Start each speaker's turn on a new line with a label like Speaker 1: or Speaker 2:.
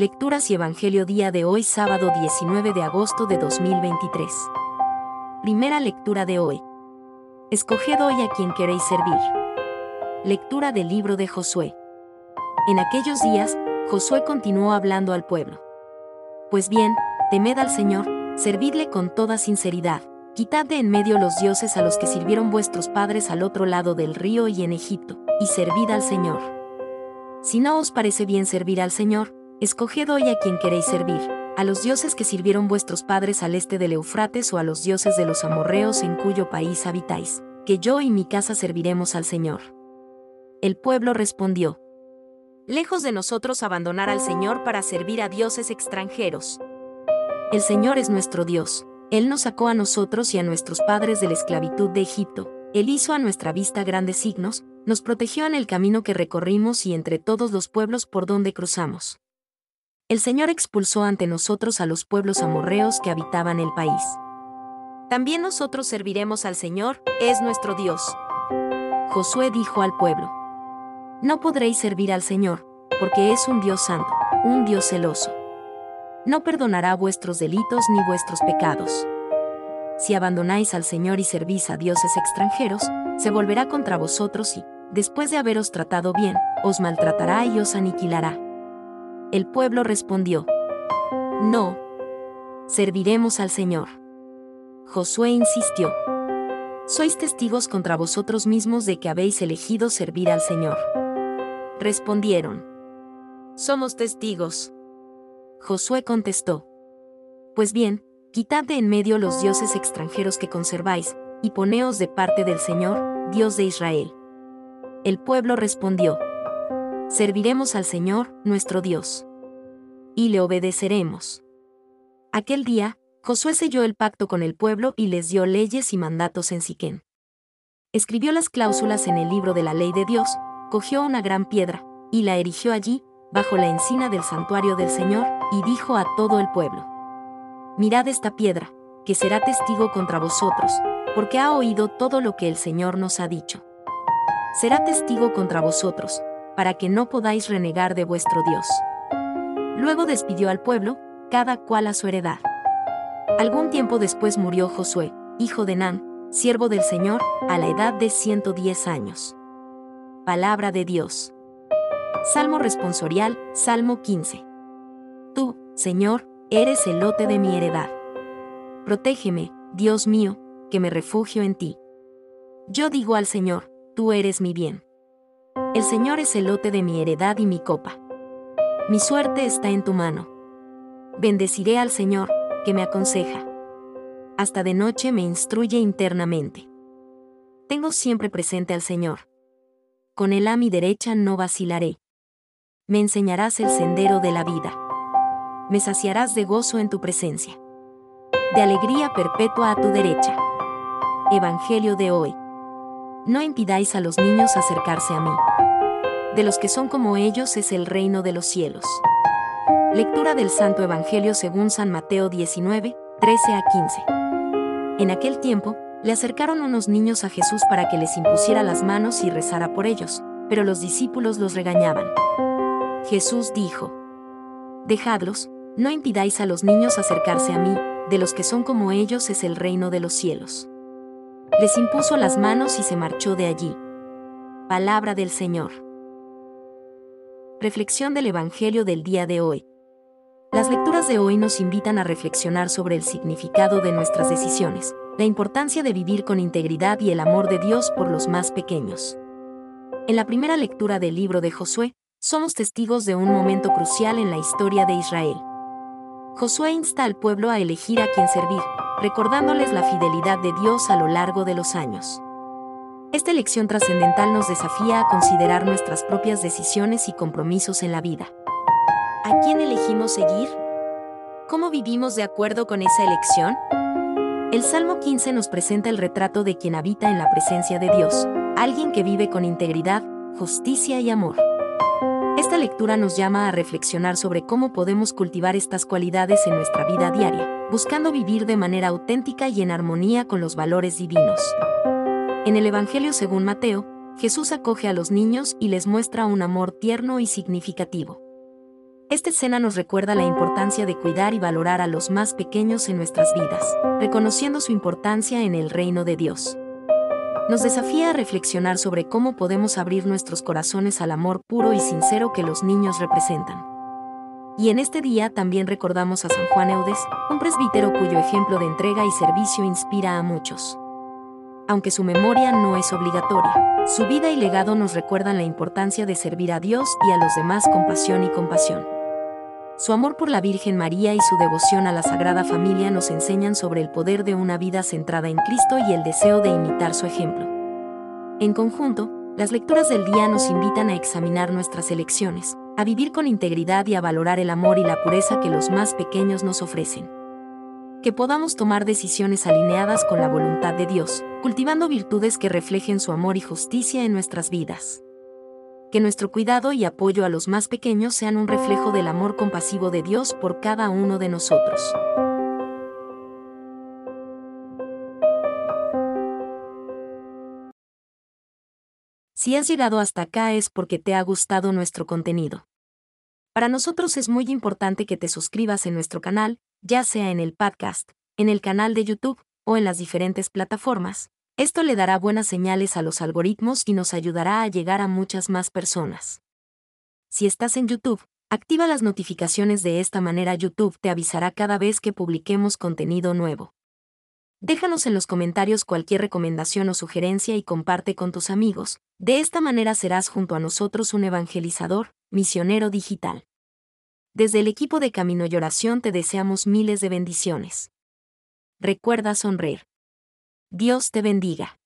Speaker 1: Lecturas y Evangelio día de hoy sábado 19 de agosto de 2023. Primera lectura de hoy. Escoged hoy a quien queréis servir. Lectura del libro de Josué. En aquellos días, Josué continuó hablando al pueblo. Pues bien, temed al Señor, servidle con toda sinceridad, quitad de en medio los dioses a los que sirvieron vuestros padres al otro lado del río y en Egipto, y servid al Señor. Si no os parece bien servir al Señor, escoged hoy a quien queréis servir, a los dioses que sirvieron vuestros padres al este del Eufrates o a los dioses de los amorreos en cuyo país habitáis, que yo y mi casa serviremos al Señor. El pueblo respondió, Lejos de nosotros abandonar al Señor para servir a dioses extranjeros. El Señor es nuestro Dios, Él nos sacó a nosotros y a nuestros padres de la esclavitud de Egipto, Él hizo a nuestra vista grandes signos, nos protegió en el camino que recorrimos y entre todos los pueblos por donde cruzamos. El Señor expulsó ante nosotros a los pueblos amorreos que habitaban el país. También nosotros serviremos al Señor, es nuestro Dios. Josué dijo al pueblo, No podréis servir al Señor, porque es un Dios santo, un Dios celoso. No perdonará vuestros delitos ni vuestros pecados. Si abandonáis al Señor y servís a dioses extranjeros, se volverá contra vosotros y, después de haberos tratado bien, os maltratará y os aniquilará. El pueblo respondió, No. Serviremos al Señor. Josué insistió, Sois testigos contra vosotros mismos de que habéis elegido servir al Señor. Respondieron, Somos testigos. Josué contestó, Pues bien, quitad de en medio los dioses extranjeros que conserváis, y poneos de parte del Señor, Dios de Israel. El pueblo respondió, Serviremos al Señor, nuestro Dios. Y le obedeceremos. Aquel día, Josué selló el pacto con el pueblo y les dio leyes y mandatos en Siquén. Escribió las cláusulas en el libro de la ley de Dios, cogió una gran piedra, y la erigió allí, bajo la encina del santuario del Señor, y dijo a todo el pueblo, Mirad esta piedra, que será testigo contra vosotros, porque ha oído todo lo que el Señor nos ha dicho. Será testigo contra vosotros, para que no podáis renegar de vuestro Dios. Luego despidió al pueblo, cada cual a su heredad. Algún tiempo después murió Josué, hijo de Nan, siervo del Señor, a la edad de 110 años. Palabra de Dios. Salmo responsorial, Salmo 15. Tú, Señor, eres el lote de mi heredad. Protégeme, Dios mío, que me refugio en ti. Yo digo al Señor, tú eres mi bien. El Señor es el lote de mi heredad y mi copa. Mi suerte está en tu mano. Bendeciré al Señor, que me aconseja. Hasta de noche me instruye internamente. Tengo siempre presente al Señor. Con él a mi derecha no vacilaré. Me enseñarás el sendero de la vida me saciarás de gozo en tu presencia. De alegría perpetua a tu derecha. Evangelio de hoy. No impidáis a los niños acercarse a mí. De los que son como ellos es el reino de los cielos. Lectura del Santo Evangelio según San Mateo 19, 13 a 15. En aquel tiempo, le acercaron unos niños a Jesús para que les impusiera las manos y rezara por ellos, pero los discípulos los regañaban. Jesús dijo, Dejadlos, no impidáis a los niños acercarse a mí, de los que son como ellos es el reino de los cielos. Les impuso las manos y se marchó de allí. Palabra del Señor. Reflexión del Evangelio del día de hoy. Las lecturas de hoy nos invitan a reflexionar sobre el significado de nuestras decisiones, la importancia de vivir con integridad y el amor de Dios por los más pequeños. En la primera lectura del libro de Josué, somos testigos de un momento crucial en la historia de Israel. Josué insta al pueblo a elegir a quien servir, recordándoles la fidelidad de Dios a lo largo de los años. Esta elección trascendental nos desafía a considerar nuestras propias decisiones y compromisos en la vida. ¿A quién elegimos seguir? ¿Cómo vivimos de acuerdo con esa elección? El Salmo 15 nos presenta el retrato de quien habita en la presencia de Dios, alguien que vive con integridad, justicia y amor. Lectura nos llama a reflexionar sobre cómo podemos cultivar estas cualidades en nuestra vida diaria, buscando vivir de manera auténtica y en armonía con los valores divinos. En el Evangelio según Mateo, Jesús acoge a los niños y les muestra un amor tierno y significativo. Esta escena nos recuerda la importancia de cuidar y valorar a los más pequeños en nuestras vidas, reconociendo su importancia en el reino de Dios. Nos desafía a reflexionar sobre cómo podemos abrir nuestros corazones al amor puro y sincero que los niños representan. Y en este día también recordamos a San Juan Eudes, un presbítero cuyo ejemplo de entrega y servicio inspira a muchos. Aunque su memoria no es obligatoria, su vida y legado nos recuerdan la importancia de servir a Dios y a los demás con pasión y compasión. Su amor por la Virgen María y su devoción a la Sagrada Familia nos enseñan sobre el poder de una vida centrada en Cristo y el deseo de imitar su ejemplo. En conjunto, las lecturas del día nos invitan a examinar nuestras elecciones, a vivir con integridad y a valorar el amor y la pureza que los más pequeños nos ofrecen. Que podamos tomar decisiones alineadas con la voluntad de Dios, cultivando virtudes que reflejen su amor y justicia en nuestras vidas que nuestro cuidado y apoyo a los más pequeños sean un reflejo del amor compasivo de Dios por cada uno de nosotros. Si has llegado hasta acá es porque te ha gustado nuestro contenido. Para nosotros es muy importante que te suscribas en nuestro canal, ya sea en el podcast, en el canal de YouTube o en las diferentes plataformas, esto le dará buenas señales a los algoritmos y nos ayudará a llegar a muchas más personas. Si estás en YouTube, activa las notificaciones de esta manera YouTube te avisará cada vez que publiquemos contenido nuevo. Déjanos en los comentarios cualquier recomendación o sugerencia y comparte con tus amigos. De esta manera serás junto a nosotros un evangelizador, misionero digital. Desde el equipo de Camino y Oración te deseamos miles de bendiciones. Recuerda sonreír. Dios te bendiga.